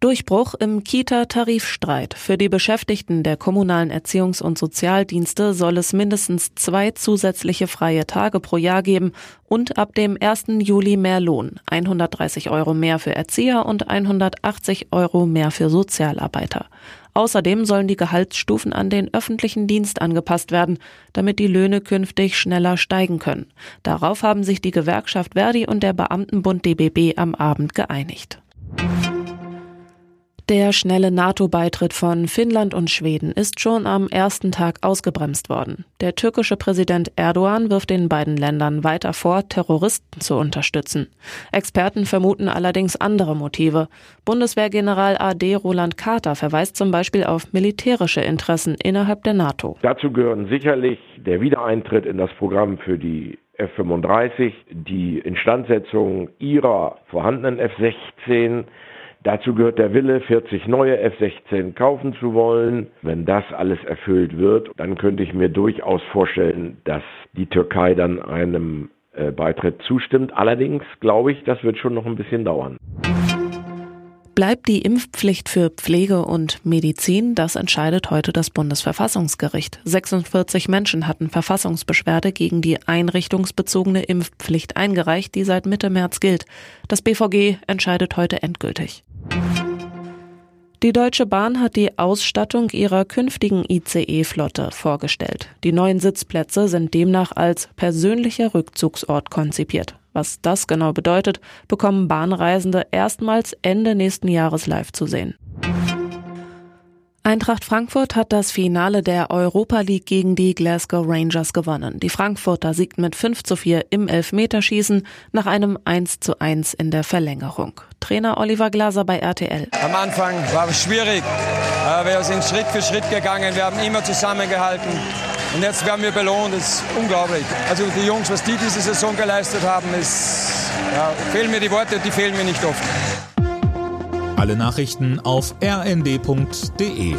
Durchbruch im Kita-Tarifstreit. Für die Beschäftigten der kommunalen Erziehungs- und Sozialdienste soll es mindestens zwei zusätzliche freie Tage pro Jahr geben und ab dem 1. Juli mehr Lohn. 130 Euro mehr für Erzieher und 180 Euro mehr für Sozialarbeiter. Außerdem sollen die Gehaltsstufen an den öffentlichen Dienst angepasst werden, damit die Löhne künftig schneller steigen können. Darauf haben sich die Gewerkschaft Verdi und der Beamtenbund DBB am Abend geeinigt. Der schnelle NATO-Beitritt von Finnland und Schweden ist schon am ersten Tag ausgebremst worden. Der türkische Präsident Erdogan wirft den beiden Ländern weiter vor, Terroristen zu unterstützen. Experten vermuten allerdings andere Motive. Bundeswehrgeneral AD Roland Carter verweist zum Beispiel auf militärische Interessen innerhalb der NATO. Dazu gehören sicherlich der Wiedereintritt in das Programm für die F-35, die Instandsetzung ihrer vorhandenen F-16, Dazu gehört der Wille, 40 neue F-16 kaufen zu wollen. Wenn das alles erfüllt wird, dann könnte ich mir durchaus vorstellen, dass die Türkei dann einem äh, Beitritt zustimmt. Allerdings glaube ich, das wird schon noch ein bisschen dauern. Bleibt die Impfpflicht für Pflege und Medizin? Das entscheidet heute das Bundesverfassungsgericht. 46 Menschen hatten Verfassungsbeschwerde gegen die einrichtungsbezogene Impfpflicht eingereicht, die seit Mitte März gilt. Das BVG entscheidet heute endgültig. Die Deutsche Bahn hat die Ausstattung ihrer künftigen ICE-Flotte vorgestellt. Die neuen Sitzplätze sind demnach als persönlicher Rückzugsort konzipiert. Was das genau bedeutet, bekommen Bahnreisende erstmals Ende nächsten Jahres live zu sehen. Eintracht Frankfurt hat das Finale der Europa League gegen die Glasgow Rangers gewonnen. Die Frankfurter siegten mit 5 zu 4 im Elfmeterschießen nach einem 1 zu 1 in der Verlängerung. Trainer Oliver Glaser bei RTL. Am Anfang war es schwierig. Wir sind Schritt für Schritt gegangen. Wir haben immer zusammengehalten. Und jetzt werden wir belohnt. Das ist unglaublich. Also die Jungs, was die diese Saison geleistet haben, ist, ja, fehlen mir die Worte, die fehlen mir nicht oft. Alle Nachrichten auf rnd.de